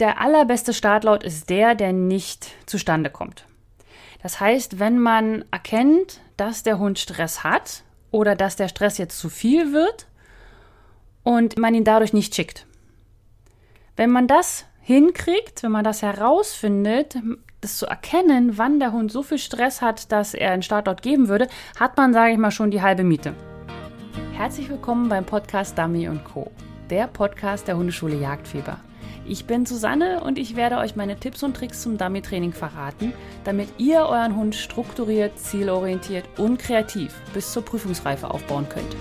der allerbeste Startlaut ist der, der nicht zustande kommt. Das heißt, wenn man erkennt, dass der Hund Stress hat oder dass der Stress jetzt zu viel wird und man ihn dadurch nicht schickt. Wenn man das hinkriegt, wenn man das herausfindet, das zu erkennen, wann der Hund so viel Stress hat, dass er einen Startlaut geben würde, hat man, sage ich mal, schon die halbe Miete. Herzlich willkommen beim Podcast Dummy Co., der Podcast der Hundeschule Jagdfieber. Ich bin Susanne und ich werde euch meine Tipps und Tricks zum Dummy-Training verraten, damit ihr euren Hund strukturiert, zielorientiert und kreativ bis zur Prüfungsreife aufbauen könnt.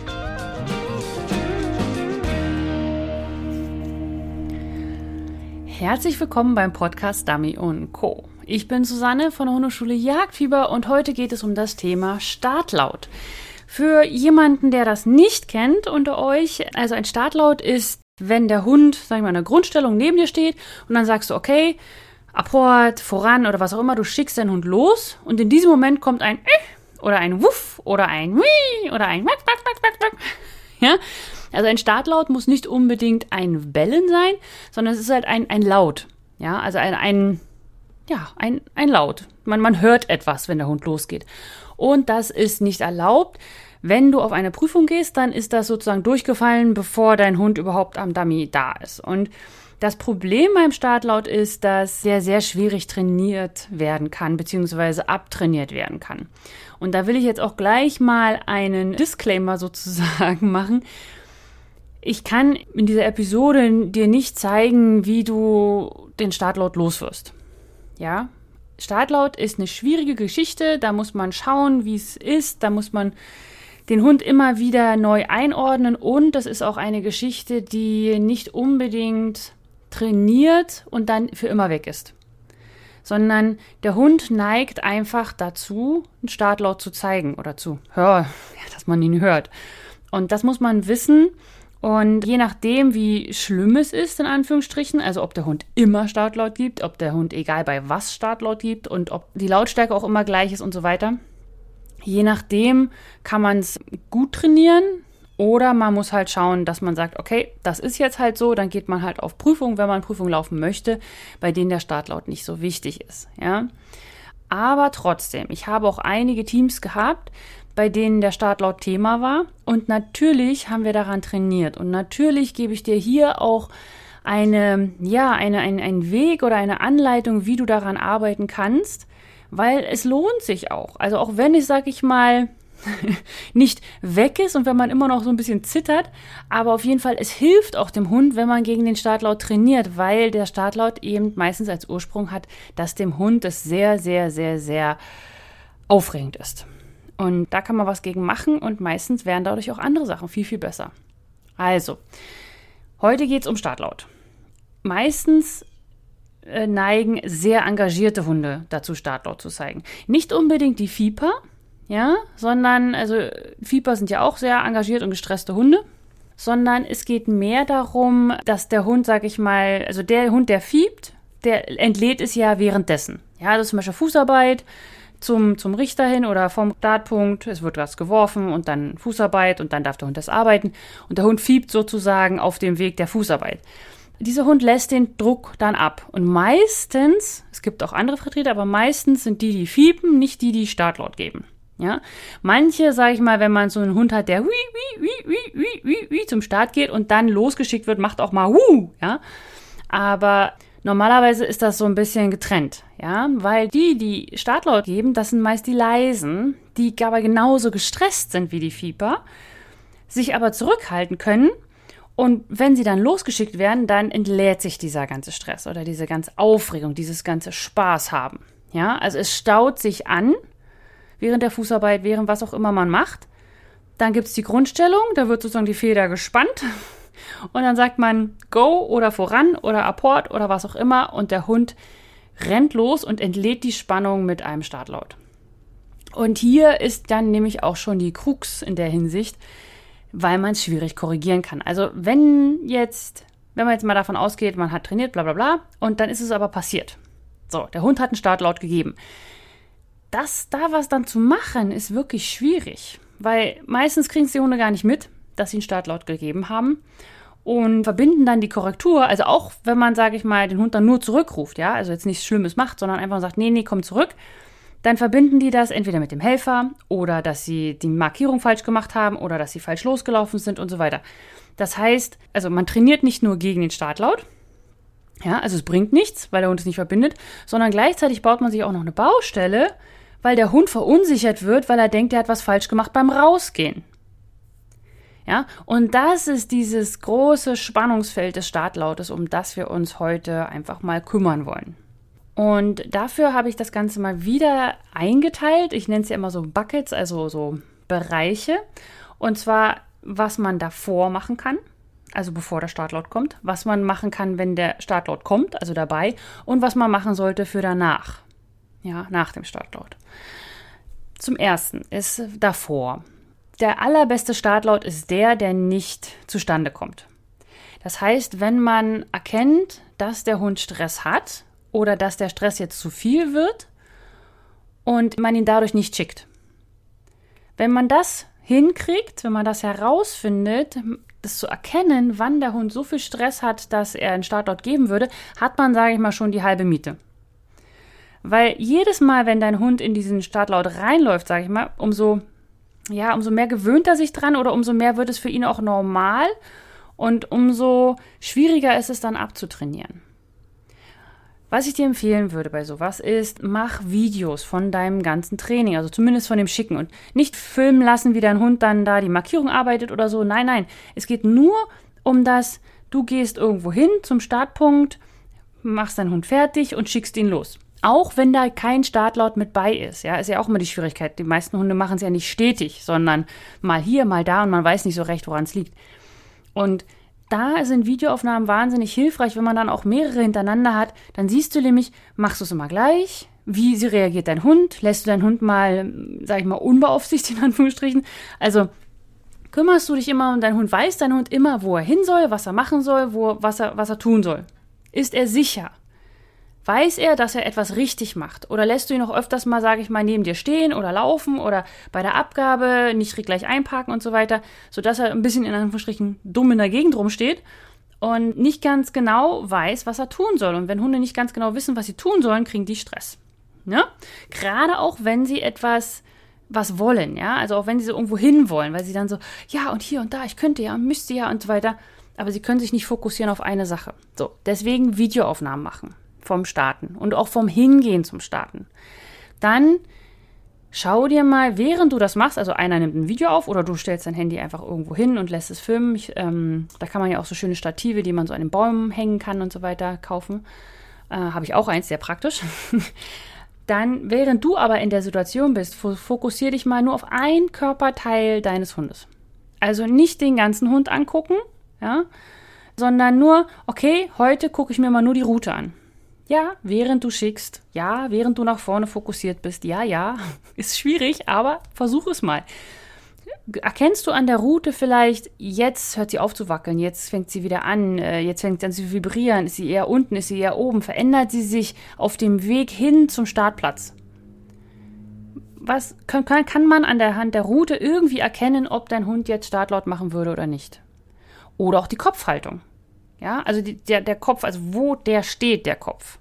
Herzlich willkommen beim Podcast Dummy Co. Ich bin Susanne von der Hundeschule Jagdfieber und heute geht es um das Thema Startlaut. Für jemanden, der das nicht kennt unter euch, also ein Startlaut ist, wenn der Hund, sag ich mal, in der Grundstellung neben dir steht und dann sagst du, okay, Apport, voran oder was auch immer, du schickst deinen Hund los und in diesem Moment kommt ein oder ein Wuff oder ein Wii oder ein ja, also ein Startlaut muss nicht unbedingt ein Bellen sein, sondern es ist halt ein, ein Laut. Ja, also ein, ein, ja, ein, ein Laut. Man, man hört etwas, wenn der Hund losgeht. Und das ist nicht erlaubt. Wenn du auf eine Prüfung gehst, dann ist das sozusagen durchgefallen, bevor dein Hund überhaupt am Dummy da ist. Und das Problem beim Startlaut ist, dass sehr, sehr schwierig trainiert werden kann, beziehungsweise abtrainiert werden kann. Und da will ich jetzt auch gleich mal einen Disclaimer sozusagen machen. Ich kann in dieser Episode dir nicht zeigen, wie du den Startlaut loswirst. Ja, Startlaut ist eine schwierige Geschichte, da muss man schauen, wie es ist, da muss man den Hund immer wieder neu einordnen und das ist auch eine Geschichte, die nicht unbedingt trainiert und dann für immer weg ist. Sondern der Hund neigt einfach dazu, einen Startlaut zu zeigen oder zu hören, ja, dass man ihn hört. Und das muss man wissen und je nachdem, wie schlimm es ist, in Anführungsstrichen, also ob der Hund immer Startlaut gibt, ob der Hund egal bei was Startlaut gibt und ob die Lautstärke auch immer gleich ist und so weiter, je nachdem kann man es gut trainieren oder man muss halt schauen, dass man sagt, okay, das ist jetzt halt so, dann geht man halt auf Prüfung, wenn man Prüfung laufen möchte, bei denen der Startlaut nicht so wichtig ist, ja. Aber trotzdem, ich habe auch einige Teams gehabt, bei denen der Startlaut Thema war. Und natürlich haben wir daran trainiert. Und natürlich gebe ich dir hier auch eine, ja, eine, ein, ein Weg oder eine Anleitung, wie du daran arbeiten kannst, weil es lohnt sich auch. Also auch wenn ich, sag ich mal, nicht weg ist und wenn man immer noch so ein bisschen zittert, aber auf jeden Fall, es hilft auch dem Hund, wenn man gegen den Startlaut trainiert, weil der Startlaut eben meistens als Ursprung hat, dass dem Hund es sehr, sehr, sehr, sehr aufregend ist. Und da kann man was gegen machen und meistens wären dadurch auch andere Sachen viel, viel besser. Also, heute geht es um Startlaut. Meistens neigen sehr engagierte Hunde dazu, Startlaut zu zeigen. Nicht unbedingt die Fieper, ja, sondern, also Fieper sind ja auch sehr engagiert und gestresste Hunde, sondern es geht mehr darum, dass der Hund, sag ich mal, also der Hund, der fiebt, der entlädt es ja währenddessen. Ja, das ist zum Beispiel Fußarbeit, zum, zum Richter hin oder vom Startpunkt. Es wird was geworfen und dann Fußarbeit und dann darf der Hund das arbeiten. Und der Hund fiebt sozusagen auf dem Weg der Fußarbeit. Dieser Hund lässt den Druck dann ab. Und meistens, es gibt auch andere Vertreter, aber meistens sind die, die fiepen, nicht die, die Startlaut geben. Ja, manche, sage ich mal, wenn man so einen Hund hat, der wie, wie, wie, wie, wie, wie, wie zum Start geht und dann losgeschickt wird, macht auch mal hu, ja. Aber Normalerweise ist das so ein bisschen getrennt, ja, weil die, die Startlaut geben, das sind meist die leisen, die aber genauso gestresst sind wie die Fieber, sich aber zurückhalten können und wenn sie dann losgeschickt werden, dann entlädt sich dieser ganze Stress oder diese ganze Aufregung, dieses ganze Spaß haben, ja, also es staut sich an während der Fußarbeit, während was auch immer man macht. Dann gibt es die Grundstellung, da wird sozusagen die Feder gespannt und dann sagt man Go oder voran oder Apport oder was auch immer und der Hund rennt los und entlädt die Spannung mit einem Startlaut. Und hier ist dann nämlich auch schon die Krux in der Hinsicht, weil man es schwierig korrigieren kann. Also wenn jetzt, wenn man jetzt mal davon ausgeht, man hat trainiert, bla bla bla, und dann ist es aber passiert. So, der Hund hat einen Startlaut gegeben. Das da was dann zu machen, ist wirklich schwierig, weil meistens kriegen es die Hunde gar nicht mit, dass sie einen Startlaut gegeben haben. und verbinden dann die Korrektur, also auch wenn man, sage ich mal, den Hund dann nur zurückruft, ja, also jetzt nichts Schlimmes macht, sondern einfach sagt, nee, nee, komm zurück, dann verbinden die das entweder mit dem Helfer oder dass sie die Markierung falsch gemacht haben oder dass sie falsch losgelaufen sind und so weiter. Das heißt, also man trainiert nicht nur gegen den Startlaut, ja, also es bringt nichts, weil der Hund es nicht verbindet, sondern gleichzeitig baut man sich auch noch eine Baustelle, weil der Hund verunsichert wird, weil er denkt, er hat was falsch gemacht beim Rausgehen. Ja, und das ist dieses große Spannungsfeld des Startlautes, um das wir uns heute einfach mal kümmern wollen. Und dafür habe ich das Ganze mal wieder eingeteilt. Ich nenne es ja immer so Buckets, also so Bereiche. Und zwar, was man davor machen kann, also bevor der Startlaut kommt, was man machen kann, wenn der Startlaut kommt, also dabei, und was man machen sollte für danach. Ja, nach dem Startlaut. Zum ersten ist davor. Der allerbeste Startlaut ist der, der nicht zustande kommt. Das heißt, wenn man erkennt, dass der Hund Stress hat, oder dass der Stress jetzt zu viel wird und man ihn dadurch nicht schickt. Wenn man das hinkriegt, wenn man das herausfindet, das zu erkennen, wann der Hund so viel Stress hat, dass er einen Startort geben würde, hat man, sage ich mal, schon die halbe Miete. Weil jedes Mal, wenn dein Hund in diesen Startlaut reinläuft, sage ich mal, umso, ja, umso mehr gewöhnt er sich dran oder umso mehr wird es für ihn auch normal und umso schwieriger ist es dann abzutrainieren. Was ich dir empfehlen würde bei sowas ist, mach Videos von deinem ganzen Training, also zumindest von dem Schicken und nicht filmen lassen, wie dein Hund dann da die Markierung arbeitet oder so. Nein, nein, es geht nur um das, du gehst irgendwo hin zum Startpunkt, machst deinen Hund fertig und schickst ihn los. Auch wenn da kein Startlaut mit bei ist, ja, ist ja auch immer die Schwierigkeit. Die meisten Hunde machen es ja nicht stetig, sondern mal hier, mal da und man weiß nicht so recht, woran es liegt. Und da sind Videoaufnahmen wahnsinnig hilfreich, wenn man dann auch mehrere hintereinander hat. Dann siehst du nämlich, machst du es immer gleich? Wie sie reagiert dein Hund? Lässt du deinen Hund mal, sag ich mal, unbeaufsichtigt in Anführungsstrichen? Also kümmerst du dich immer um deinen Hund? Weiß dein Hund immer, wo er hin soll, was er machen soll, wo, was, er, was er tun soll? Ist er sicher? Weiß er, dass er etwas richtig macht? Oder lässt du ihn auch öfters mal, sage ich mal, neben dir stehen oder laufen oder bei der Abgabe nicht gleich einparken und so weiter, sodass er ein bisschen in Anführungsstrichen dumm in der Gegend rumsteht und nicht ganz genau weiß, was er tun soll. Und wenn Hunde nicht ganz genau wissen, was sie tun sollen, kriegen die Stress. Ja? Gerade auch, wenn sie etwas was wollen, ja, also auch wenn sie so irgendwo hin wollen, weil sie dann so, ja und hier und da, ich könnte ja, müsste ja und so weiter, aber sie können sich nicht fokussieren auf eine Sache. So, deswegen Videoaufnahmen machen vom Starten und auch vom Hingehen zum Starten. Dann schau dir mal, während du das machst, also einer nimmt ein Video auf oder du stellst dein Handy einfach irgendwo hin und lässt es filmen. Ich, ähm, da kann man ja auch so schöne Stative, die man so an den Bäumen hängen kann und so weiter, kaufen. Äh, Habe ich auch eins, sehr praktisch. Dann, während du aber in der Situation bist, fokussiere dich mal nur auf ein Körperteil deines Hundes. Also nicht den ganzen Hund angucken, ja, sondern nur, okay, heute gucke ich mir mal nur die Route an. Ja, während du schickst. Ja, während du nach vorne fokussiert bist. Ja, ja, ist schwierig, aber versuch es mal. Erkennst du an der Route vielleicht, jetzt hört sie auf zu wackeln, jetzt fängt sie wieder an, äh, jetzt fängt sie an zu vibrieren, ist sie eher unten, ist sie eher oben, verändert sie sich auf dem Weg hin zum Startplatz? Was kann, kann man an der Hand der Route irgendwie erkennen, ob dein Hund jetzt Startlaut machen würde oder nicht? Oder auch die Kopfhaltung. Ja, also die, der, der Kopf, also wo der steht, der Kopf.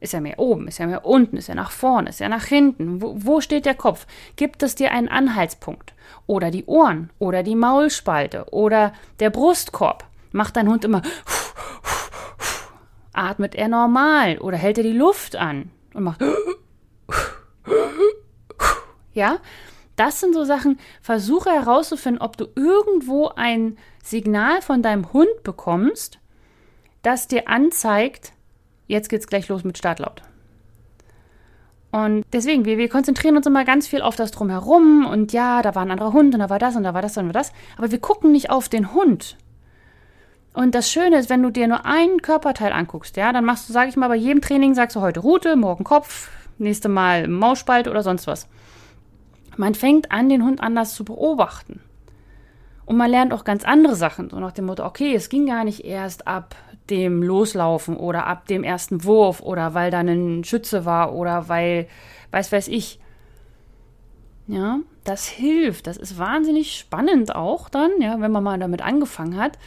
Ist er mehr oben, ist er mehr unten, ist er nach vorne, ist er nach hinten? Wo, wo steht der Kopf? Gibt es dir einen Anhaltspunkt? Oder die Ohren oder die Maulspalte oder der Brustkorb? Macht dein Hund immer atmet er normal oder hält er die Luft an und macht ja? Das sind so Sachen, versuche herauszufinden, ob du irgendwo ein Signal von deinem Hund bekommst, das dir anzeigt, jetzt geht's gleich los mit Startlaut. Und deswegen, wir, wir konzentrieren uns immer ganz viel auf das Drumherum und ja, da war ein anderer Hund und da war das und da war das und da war das. Aber wir gucken nicht auf den Hund. Und das Schöne ist, wenn du dir nur einen Körperteil anguckst, ja, dann machst du, sage ich mal, bei jedem Training sagst du heute Rute, morgen Kopf, nächste Mal Mausspalt oder sonst was. Man fängt an, den Hund anders zu beobachten. Und man lernt auch ganz andere Sachen, so nach dem Motto, okay, es ging gar nicht erst ab dem Loslaufen oder ab dem ersten Wurf oder weil da ein Schütze war oder weil, weiß weiß ich. Ja, das hilft. Das ist wahnsinnig spannend auch dann, ja, wenn man mal damit angefangen hat.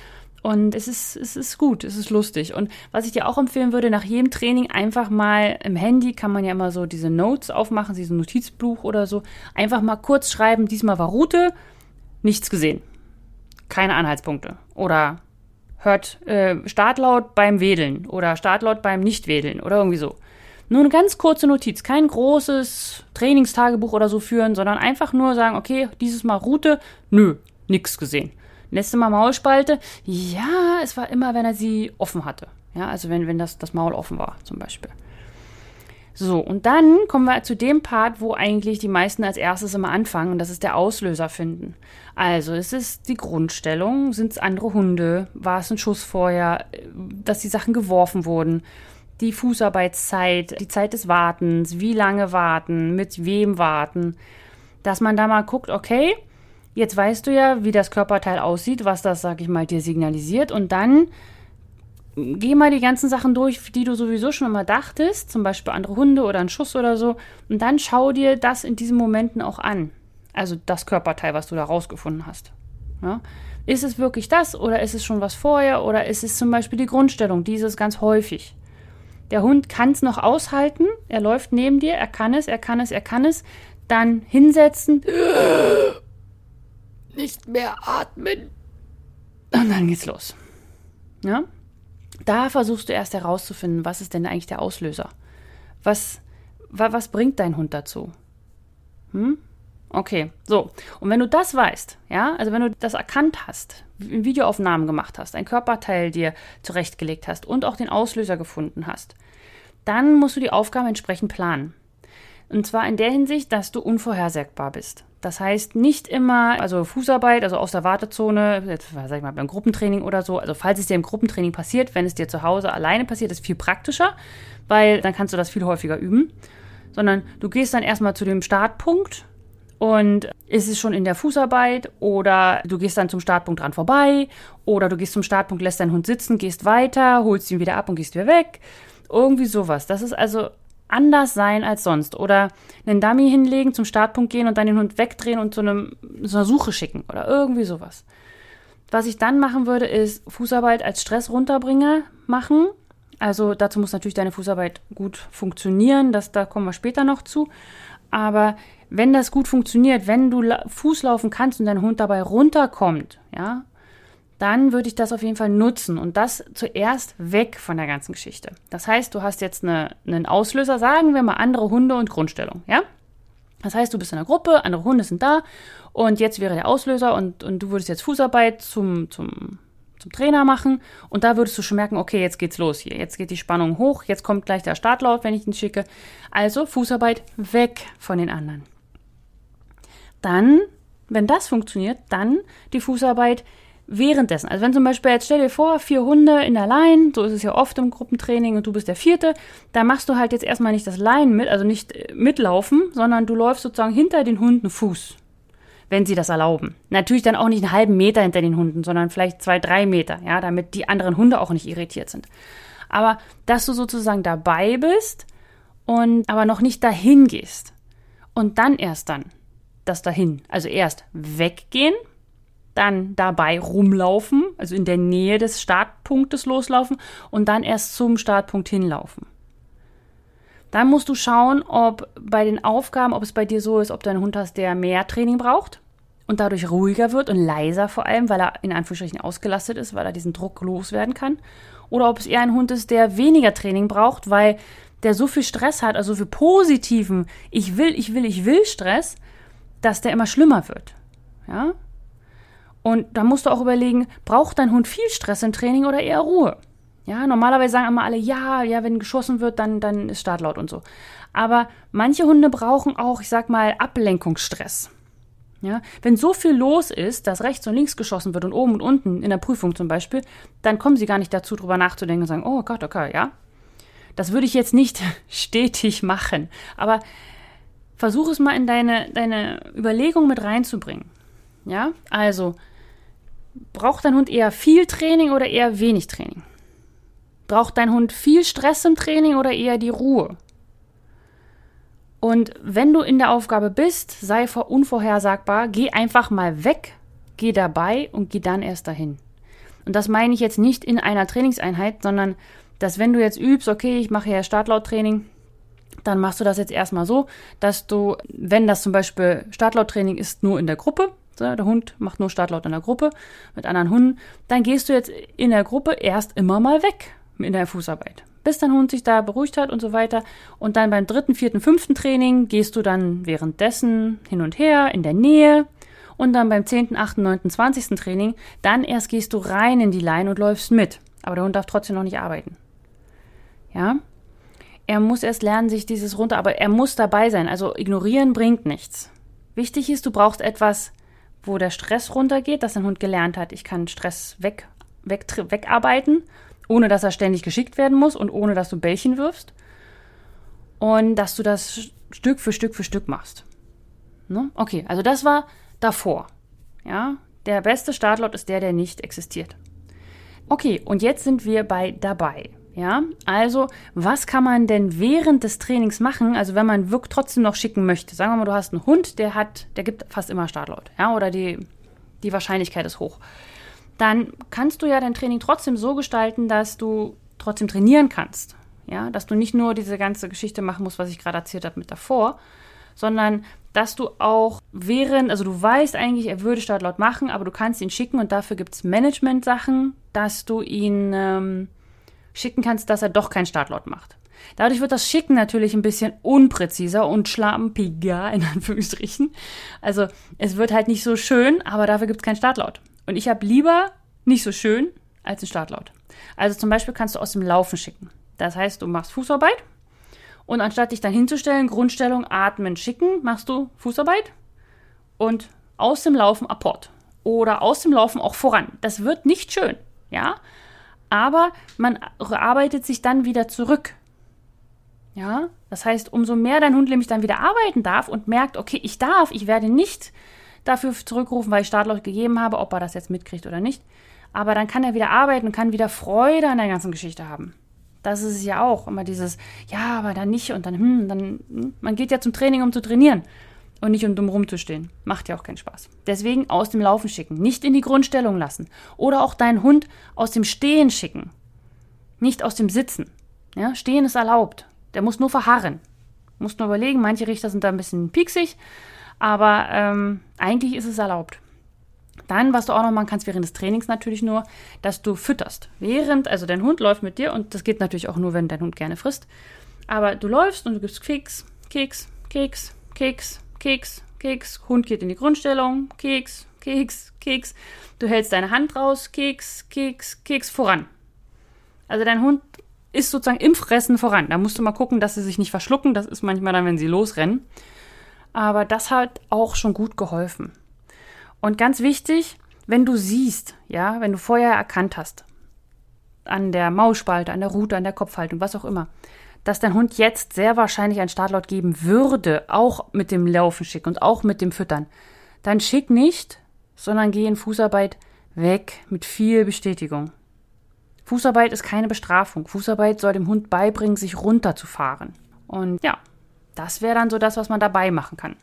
Und es ist, es ist gut, es ist lustig. Und was ich dir auch empfehlen würde, nach jedem Training einfach mal im Handy kann man ja immer so diese Notes aufmachen, dieses Notizbuch oder so. Einfach mal kurz schreiben, diesmal war Route, nichts gesehen. Keine Anhaltspunkte. Oder hört äh, Startlaut beim Wedeln oder Startlaut beim Nichtwedeln oder irgendwie so. Nur eine ganz kurze Notiz, kein großes Trainingstagebuch oder so führen, sondern einfach nur sagen, okay, dieses Mal Route, nö, nix gesehen. Letzte Mal Maulspalte. Ja, es war immer, wenn er sie offen hatte. Ja, also wenn, wenn das, das Maul offen war, zum Beispiel. So, und dann kommen wir zu dem Part, wo eigentlich die meisten als erstes immer anfangen, und das ist der Auslöser finden. Also, es ist die Grundstellung, sind es andere Hunde, war es ein Schuss vorher, dass die Sachen geworfen wurden, die Fußarbeitszeit, die Zeit des Wartens, wie lange warten, mit wem warten, dass man da mal guckt, okay, Jetzt weißt du ja, wie das Körperteil aussieht, was das, sag ich mal, dir signalisiert. Und dann geh mal die ganzen Sachen durch, die du sowieso schon immer dachtest, zum Beispiel andere Hunde oder ein Schuss oder so. Und dann schau dir das in diesen Momenten auch an. Also das Körperteil, was du da rausgefunden hast. Ja? Ist es wirklich das oder ist es schon was vorher oder ist es zum Beispiel die Grundstellung? Die ist es ganz häufig. Der Hund kann es noch aushalten, er läuft neben dir, er kann es, er kann es, er kann es. Dann hinsetzen nicht mehr atmen. Und dann geht's los. Ja? Da versuchst du erst herauszufinden, was ist denn eigentlich der Auslöser? Was, wa, was bringt dein Hund dazu? Hm? Okay, so. Und wenn du das weißt, ja, also wenn du das erkannt hast, Videoaufnahmen gemacht hast, ein Körperteil dir zurechtgelegt hast und auch den Auslöser gefunden hast, dann musst du die Aufgabe entsprechend planen. Und zwar in der Hinsicht, dass du unvorhersehbar bist. Das heißt, nicht immer, also Fußarbeit, also aus der Wartezone, jetzt, sag ich mal, beim Gruppentraining oder so, also falls es dir im Gruppentraining passiert, wenn es dir zu Hause alleine passiert, ist viel praktischer, weil dann kannst du das viel häufiger üben. Sondern du gehst dann erstmal zu dem Startpunkt und ist es schon in der Fußarbeit oder du gehst dann zum Startpunkt dran vorbei oder du gehst zum Startpunkt, lässt deinen Hund sitzen, gehst weiter, holst ihn wieder ab und gehst wieder weg. Irgendwie sowas. Das ist also anders sein als sonst. Oder einen Dummy hinlegen, zum Startpunkt gehen und dann den Hund wegdrehen und zu, einem, zu einer Suche schicken oder irgendwie sowas. Was ich dann machen würde, ist Fußarbeit als Stress-Runterbringer machen. Also dazu muss natürlich deine Fußarbeit gut funktionieren, das, da kommen wir später noch zu. Aber wenn das gut funktioniert, wenn du Fuß laufen kannst und dein Hund dabei runterkommt, ja, dann würde ich das auf jeden Fall nutzen und das zuerst weg von der ganzen Geschichte. Das heißt, du hast jetzt eine, einen Auslöser, sagen wir mal andere Hunde und Grundstellung, ja? Das heißt, du bist in einer Gruppe, andere Hunde sind da und jetzt wäre der Auslöser und, und du würdest jetzt Fußarbeit zum, zum, zum Trainer machen und da würdest du schon merken, okay, jetzt geht's los hier, jetzt geht die Spannung hoch, jetzt kommt gleich der Startlauf, wenn ich ihn schicke. Also Fußarbeit weg von den anderen. Dann, wenn das funktioniert, dann die Fußarbeit währenddessen. Also wenn zum Beispiel, jetzt stell dir vor, vier Hunde in der Line, so ist es ja oft im Gruppentraining und du bist der vierte, da machst du halt jetzt erstmal nicht das Line mit, also nicht äh, mitlaufen, sondern du läufst sozusagen hinter den Hunden Fuß, wenn sie das erlauben. Natürlich dann auch nicht einen halben Meter hinter den Hunden, sondern vielleicht zwei, drei Meter, ja, damit die anderen Hunde auch nicht irritiert sind. Aber dass du sozusagen dabei bist und aber noch nicht dahin gehst und dann erst dann das dahin, also erst weggehen, dann dabei rumlaufen, also in der Nähe des Startpunktes loslaufen und dann erst zum Startpunkt hinlaufen. Dann musst du schauen, ob bei den Aufgaben, ob es bei dir so ist, ob du einen Hund hast, der mehr Training braucht und dadurch ruhiger wird und leiser vor allem, weil er in Anführungsstrichen ausgelastet ist, weil er diesen Druck loswerden kann. Oder ob es eher ein Hund ist, der weniger Training braucht, weil der so viel Stress hat, also so viel positiven Ich will, ich will, ich will Stress, dass der immer schlimmer wird. Ja? Und da musst du auch überlegen, braucht dein Hund viel Stress im Training oder eher Ruhe? Ja, normalerweise sagen immer alle, ja, ja, wenn geschossen wird, dann, dann ist Startlaut und so. Aber manche Hunde brauchen auch, ich sag mal, Ablenkungsstress. Ja, wenn so viel los ist, dass rechts und links geschossen wird und oben und unten in der Prüfung zum Beispiel, dann kommen sie gar nicht dazu, drüber nachzudenken und sagen, oh Gott, okay, ja. Das würde ich jetzt nicht stetig machen. Aber versuch es mal in deine, deine Überlegung mit reinzubringen. Ja, also braucht dein Hund eher viel Training oder eher wenig Training? Braucht dein Hund viel Stress im Training oder eher die Ruhe? Und wenn du in der Aufgabe bist, sei unvorhersagbar, geh einfach mal weg, geh dabei und geh dann erst dahin. Und das meine ich jetzt nicht in einer Trainingseinheit, sondern dass wenn du jetzt übst, okay, ich mache ja Startlauttraining, dann machst du das jetzt erstmal so, dass du, wenn das zum Beispiel Startlauttraining ist, nur in der Gruppe, der Hund macht nur Startlaut in der Gruppe mit anderen Hunden, dann gehst du jetzt in der Gruppe erst immer mal weg in der Fußarbeit. Bis dein Hund sich da beruhigt hat und so weiter. Und dann beim dritten, vierten, fünften Training gehst du dann währenddessen hin und her in der Nähe. Und dann beim zehnten, achten, neunten, zwanzigsten Training, dann erst gehst du rein in die Line und läufst mit. Aber der Hund darf trotzdem noch nicht arbeiten. Ja? Er muss erst lernen, sich dieses runter, aber er muss dabei sein. Also ignorieren bringt nichts. Wichtig ist, du brauchst etwas, wo der Stress runtergeht, dass dein Hund gelernt hat, ich kann Stress weg, weg, wegarbeiten, ohne dass er ständig geschickt werden muss und ohne dass du Bällchen wirfst. Und dass du das Stück für Stück für Stück machst. Ne? Okay, also das war davor. Ja, der beste Startlaut ist der, der nicht existiert. Okay, und jetzt sind wir bei dabei. Ja, also was kann man denn während des Trainings machen? Also wenn man wirklich trotzdem noch schicken möchte. Sagen wir mal, du hast einen Hund, der hat, der gibt fast immer Startlaut. Ja, oder die, die Wahrscheinlichkeit ist hoch. Dann kannst du ja dein Training trotzdem so gestalten, dass du trotzdem trainieren kannst. Ja, dass du nicht nur diese ganze Geschichte machen musst, was ich gerade erzählt habe mit davor, sondern dass du auch während, also du weißt eigentlich, er würde Startlaut machen, aber du kannst ihn schicken und dafür gibt es Management-Sachen, dass du ihn ähm, schicken kannst, dass er doch keinen Startlaut macht. Dadurch wird das Schicken natürlich ein bisschen unpräziser und schlampiger, in Anführungsstrichen. Also es wird halt nicht so schön, aber dafür gibt es keinen Startlaut. Und ich habe lieber nicht so schön als einen Startlaut. Also zum Beispiel kannst du aus dem Laufen schicken. Das heißt, du machst Fußarbeit und anstatt dich dann hinzustellen, Grundstellung, atmen, schicken, machst du Fußarbeit und aus dem Laufen Apport. Oder aus dem Laufen auch voran. Das wird nicht schön, ja aber man arbeitet sich dann wieder zurück. Ja, das heißt, umso mehr dein Hund nämlich dann wieder arbeiten darf und merkt, okay, ich darf, ich werde nicht dafür zurückrufen, weil ich Startlaut gegeben habe, ob er das jetzt mitkriegt oder nicht. Aber dann kann er wieder arbeiten und kann wieder Freude an der ganzen Geschichte haben. Das ist es ja auch. Immer dieses, ja, aber dann nicht und dann, hm, dann, hm. man geht ja zum Training, um zu trainieren und nicht um dumm rumzustehen. Macht ja auch keinen Spaß. Deswegen aus dem Laufen schicken, nicht in die Grundstellung lassen. Oder auch deinen Hund aus dem Stehen schicken, nicht aus dem Sitzen. Ja, Stehen ist erlaubt. Der muss nur verharren. Muss nur überlegen, manche Richter sind da ein bisschen pieksig, aber ähm, eigentlich ist es erlaubt. Dann, was du auch noch machen kannst während des Trainings natürlich nur, dass du fütterst. Während, also dein Hund läuft mit dir und das geht natürlich auch nur, wenn dein Hund gerne frisst. Aber du läufst und du gibst Keks, Keks, Keks, Keks, Keks, Keks, Hund geht in die Grundstellung, Keks, Keks, Keks. Du hältst deine Hand raus, Keks, Keks, Keks voran. Also dein Hund ist sozusagen im Fressen voran. Da musst du mal gucken, dass sie sich nicht verschlucken. Das ist manchmal dann, wenn sie losrennen. Aber das hat auch schon gut geholfen. Und ganz wichtig, wenn du siehst, ja, wenn du vorher erkannt hast, an der Maulspalte, an der Rute, an der Kopfhaltung, was auch immer, dass dein Hund jetzt sehr wahrscheinlich ein Startlaut geben würde, auch mit dem Laufen schick und auch mit dem Füttern, dann schick nicht, sondern geh in Fußarbeit weg mit viel Bestätigung. Fußarbeit ist keine Bestrafung. Fußarbeit soll dem Hund beibringen, sich runterzufahren. Und ja, das wäre dann so das, was man dabei machen kann.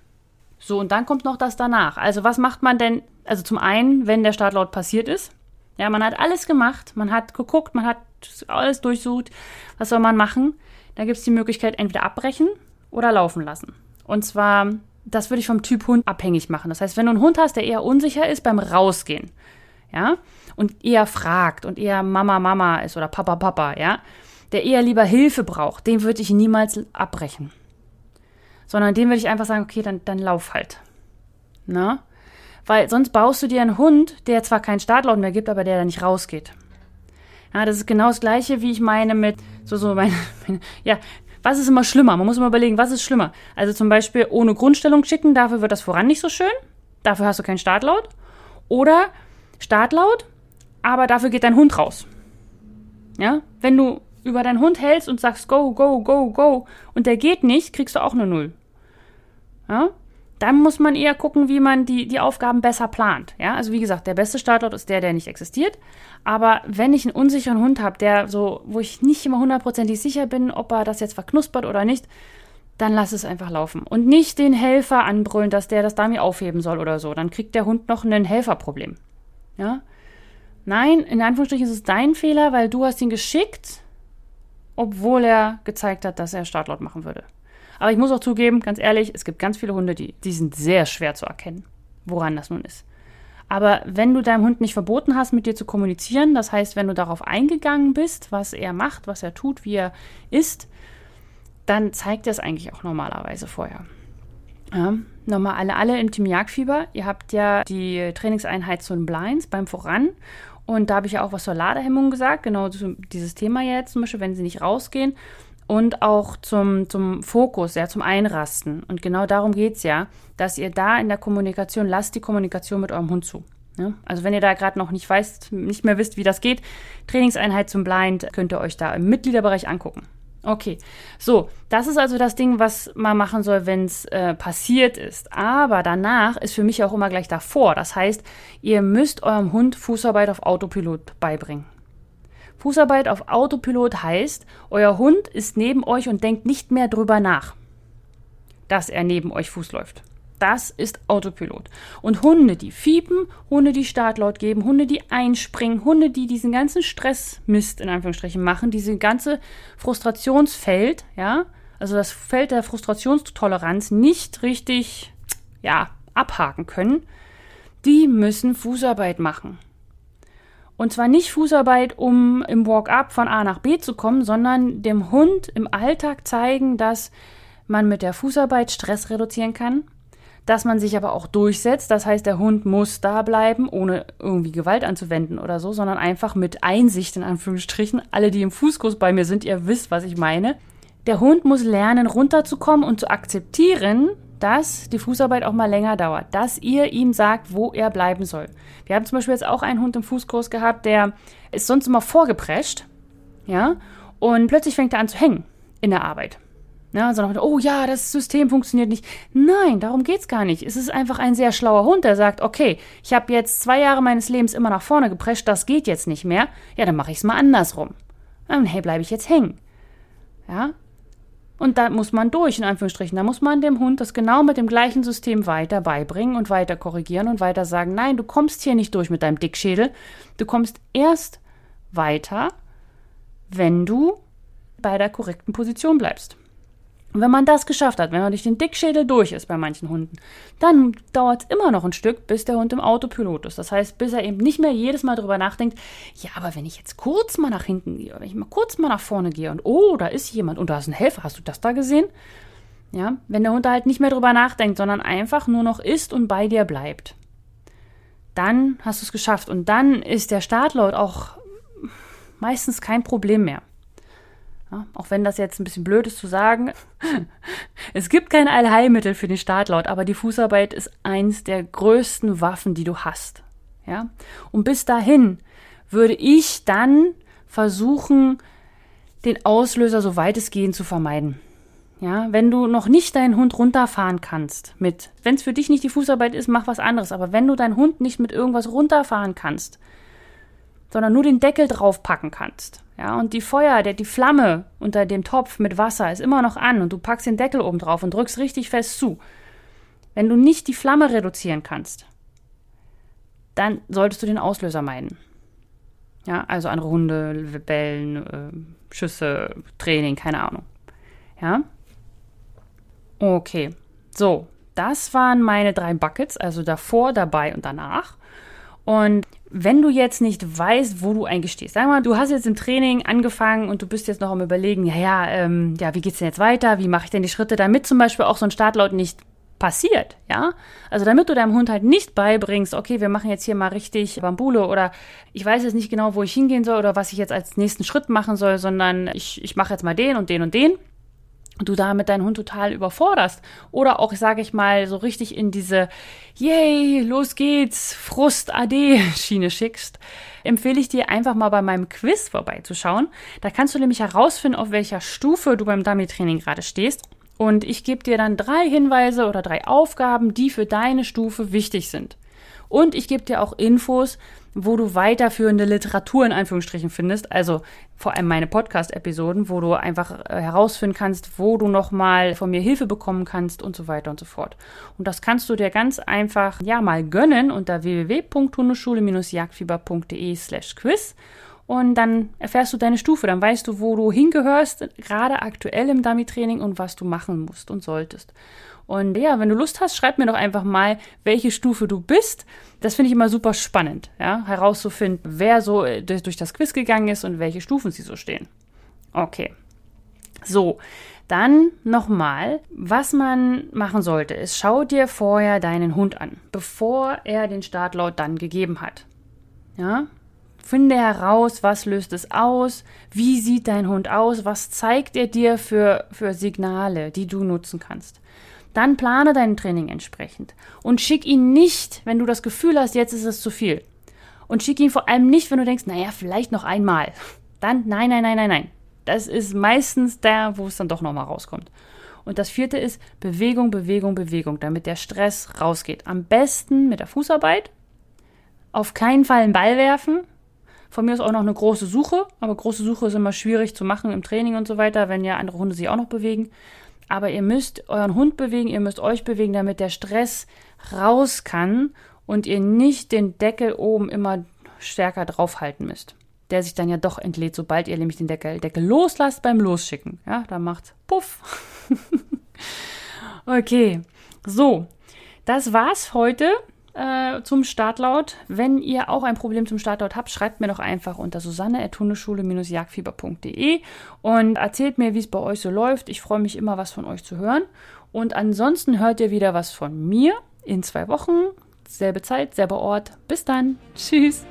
So, und dann kommt noch das danach. Also, was macht man denn? Also, zum einen, wenn der Startlaut passiert ist. Ja, man hat alles gemacht, man hat geguckt, man hat alles durchsucht. Was soll man machen? Da gibt es die Möglichkeit, entweder abbrechen oder laufen lassen. Und zwar, das würde ich vom Typ Hund abhängig machen. Das heißt, wenn du einen Hund hast, der eher unsicher ist beim Rausgehen, ja, und eher fragt und eher Mama, Mama ist oder Papa, Papa, ja, der eher lieber Hilfe braucht, den würde ich niemals abbrechen. Sondern dem würde ich einfach sagen, okay, dann, dann lauf halt. Na? Weil sonst baust du dir einen Hund, der zwar keinen Startlaut mehr gibt, aber der da nicht rausgeht. Ja, das ist genau das Gleiche, wie ich meine mit so, so, meine, meine, ja, was ist immer schlimmer? Man muss immer überlegen, was ist schlimmer? Also zum Beispiel ohne Grundstellung schicken, dafür wird das voran nicht so schön. Dafür hast du keinen Startlaut. Oder Startlaut, aber dafür geht dein Hund raus. Ja, wenn du über deinen Hund hältst und sagst go, go, go, go und der geht nicht, kriegst du auch eine Null. Ja, dann muss man eher gucken, wie man die, die Aufgaben besser plant. Ja, also wie gesagt, der beste Startort ist der, der nicht existiert. Aber wenn ich einen unsicheren Hund habe, der so, wo ich nicht immer hundertprozentig sicher bin, ob er das jetzt verknuspert oder nicht, dann lass es einfach laufen. Und nicht den Helfer anbrüllen, dass der das Dummy aufheben soll oder so. Dann kriegt der Hund noch ein Helferproblem. Ja? Nein, in Anführungsstrichen ist es dein Fehler, weil du hast ihn geschickt, obwohl er gezeigt hat, dass er Startlaut machen würde. Aber ich muss auch zugeben, ganz ehrlich, es gibt ganz viele Hunde, die, die sind sehr schwer zu erkennen, woran das nun ist. Aber wenn du deinem Hund nicht verboten hast, mit dir zu kommunizieren, das heißt, wenn du darauf eingegangen bist, was er macht, was er tut, wie er ist, dann zeigt er es eigentlich auch normalerweise vorher. Ja, nochmal alle, alle im Team Jagdfieber. Ihr habt ja die Trainingseinheit zu den Blinds beim Voran. Und da habe ich ja auch was zur Ladehemmung gesagt, genau dieses Thema jetzt zum Beispiel, wenn sie nicht rausgehen. Und auch zum, zum Fokus, ja, zum Einrasten. Und genau darum geht es ja, dass ihr da in der Kommunikation, lasst die Kommunikation mit eurem Hund zu. Ja? Also wenn ihr da gerade noch nicht weißt, nicht mehr wisst, wie das geht, Trainingseinheit zum Blind könnt ihr euch da im Mitgliederbereich angucken. Okay, so, das ist also das Ding, was man machen soll, wenn es äh, passiert ist. Aber danach ist für mich auch immer gleich davor. Das heißt, ihr müsst eurem Hund Fußarbeit auf Autopilot beibringen. Fußarbeit auf Autopilot heißt, euer Hund ist neben euch und denkt nicht mehr drüber nach, dass er neben euch Fuß läuft. Das ist Autopilot. Und Hunde, die fiepen, Hunde, die Startlaut geben, Hunde, die einspringen, Hunde, die diesen ganzen Stressmist in Anführungsstrichen machen, diese ganze Frustrationsfeld, ja, also das Feld der Frustrationstoleranz nicht richtig, ja, abhaken können, die müssen Fußarbeit machen. Und zwar nicht Fußarbeit, um im Walk-up von A nach B zu kommen, sondern dem Hund im Alltag zeigen, dass man mit der Fußarbeit Stress reduzieren kann, dass man sich aber auch durchsetzt. Das heißt, der Hund muss da bleiben, ohne irgendwie Gewalt anzuwenden oder so, sondern einfach mit Einsicht in Anführungsstrichen. Alle, die im Fußkurs bei mir sind, ihr wisst, was ich meine. Der Hund muss lernen, runterzukommen und zu akzeptieren, dass die Fußarbeit auch mal länger dauert, dass ihr ihm sagt, wo er bleiben soll. Wir haben zum Beispiel jetzt auch einen Hund im Fußkurs gehabt, der ist sonst immer vorgeprescht, ja, und plötzlich fängt er an zu hängen in der Arbeit. Ja, also noch, oh ja, das System funktioniert nicht. Nein, darum geht es gar nicht. Es ist einfach ein sehr schlauer Hund, der sagt, okay, ich habe jetzt zwei Jahre meines Lebens immer nach vorne geprescht, das geht jetzt nicht mehr. Ja, dann mache ich es mal andersrum. Dann, hey, bleibe ich jetzt hängen. Ja, und da muss man durch, in Anführungsstrichen. Da muss man dem Hund das genau mit dem gleichen System weiter beibringen und weiter korrigieren und weiter sagen, nein, du kommst hier nicht durch mit deinem Dickschädel. Du kommst erst weiter, wenn du bei der korrekten Position bleibst. Und wenn man das geschafft hat, wenn man durch den Dickschädel durch ist bei manchen Hunden, dann dauert es immer noch ein Stück, bis der Hund im Autopilot ist. Das heißt, bis er eben nicht mehr jedes Mal drüber nachdenkt, ja, aber wenn ich jetzt kurz mal nach hinten gehe, oder ich mal kurz mal nach vorne gehe und oh, da ist jemand und da ist ein Helfer, hast du das da gesehen? Ja, wenn der Hund halt nicht mehr drüber nachdenkt, sondern einfach nur noch ist und bei dir bleibt, dann hast du es geschafft. Und dann ist der Startlaut auch meistens kein Problem mehr. Ja, auch wenn das jetzt ein bisschen blöd ist zu sagen. es gibt kein Allheilmittel für den Startlaut, aber die Fußarbeit ist eins der größten Waffen, die du hast. Ja? Und bis dahin würde ich dann versuchen, den Auslöser so weitestgehend zu vermeiden. Ja, wenn du noch nicht deinen Hund runterfahren kannst mit, wenn es für dich nicht die Fußarbeit ist, mach was anderes. Aber wenn du deinen Hund nicht mit irgendwas runterfahren kannst, sondern nur den Deckel draufpacken kannst, ja, und die Feuer, der, die Flamme unter dem Topf mit Wasser ist immer noch an und du packst den Deckel oben drauf und drückst richtig fest zu. Wenn du nicht die Flamme reduzieren kannst, dann solltest du den Auslöser meiden. Ja, also andere Hunde, Bellen, äh, Schüsse, Training, keine Ahnung. Ja? Okay. So, das waren meine drei Buckets, also davor, dabei und danach. Und wenn du jetzt nicht weißt, wo du eigentlich stehst, sag mal, du hast jetzt im Training angefangen und du bist jetzt noch am überlegen, ja, ja, ähm, ja, wie geht's denn jetzt weiter? Wie mache ich denn die Schritte, damit zum Beispiel auch so ein Startlaut nicht passiert, ja? Also damit du deinem Hund halt nicht beibringst, okay, wir machen jetzt hier mal richtig Bambule oder ich weiß jetzt nicht genau, wo ich hingehen soll oder was ich jetzt als nächsten Schritt machen soll, sondern ich, ich mache jetzt mal den und den und den du damit deinen Hund total überforderst oder auch, sage ich mal, so richtig in diese Yay, los geht's, Frust-AD-Schiene schickst, empfehle ich dir einfach mal bei meinem Quiz vorbeizuschauen. Da kannst du nämlich herausfinden, auf welcher Stufe du beim Dummy-Training gerade stehst. Und ich gebe dir dann drei Hinweise oder drei Aufgaben, die für deine Stufe wichtig sind. Und ich gebe dir auch Infos, wo du weiterführende Literatur in Anführungsstrichen findest. Also vor allem meine Podcast-Episoden, wo du einfach äh, herausfinden kannst, wo du nochmal von mir Hilfe bekommen kannst und so weiter und so fort. Und das kannst du dir ganz einfach ja mal gönnen unter www.hundeschule-jagdfieber.de slash quiz. Und dann erfährst du deine Stufe, dann weißt du, wo du hingehörst, gerade aktuell im Dummy-Training und was du machen musst und solltest. Und ja, wenn du Lust hast, schreib mir doch einfach mal, welche Stufe du bist. Das finde ich immer super spannend, ja, herauszufinden, wer so äh, durch das Quiz gegangen ist und welche Stufen sie so stehen. Okay. So, dann nochmal, was man machen sollte, ist, schau dir vorher deinen Hund an, bevor er den Startlaut dann gegeben hat. Ja, Finde heraus, was löst es aus, wie sieht dein Hund aus, was zeigt er dir für, für Signale, die du nutzen kannst. Dann plane dein Training entsprechend und schick ihn nicht, wenn du das Gefühl hast, jetzt ist es zu viel. Und schick ihn vor allem nicht, wenn du denkst, naja, vielleicht noch einmal. Dann, nein, nein, nein, nein, nein. Das ist meistens der, wo es dann doch nochmal rauskommt. Und das vierte ist Bewegung, Bewegung, Bewegung, damit der Stress rausgeht. Am besten mit der Fußarbeit. Auf keinen Fall einen Ball werfen, von mir ist auch noch eine große Suche, aber große Suche ist immer schwierig zu machen im Training und so weiter, wenn ja andere Hunde sich auch noch bewegen. Aber ihr müsst euren Hund bewegen, ihr müsst euch bewegen, damit der Stress raus kann und ihr nicht den Deckel oben immer stärker draufhalten müsst. Der sich dann ja doch entlädt, sobald ihr nämlich den Deckel, Deckel loslasst beim Losschicken. Ja, da macht's Puff. okay, so, das war's heute äh, zum Startlaut. Wenn ihr auch ein Problem zum Startlaut habt, schreibt mir doch einfach unter susanne.hundeschule-jagdfieber.de und erzählt mir, wie es bei euch so läuft. Ich freue mich immer, was von euch zu hören. Und ansonsten hört ihr wieder was von mir in zwei Wochen. Selbe Zeit, selber Ort. Bis dann. Tschüss.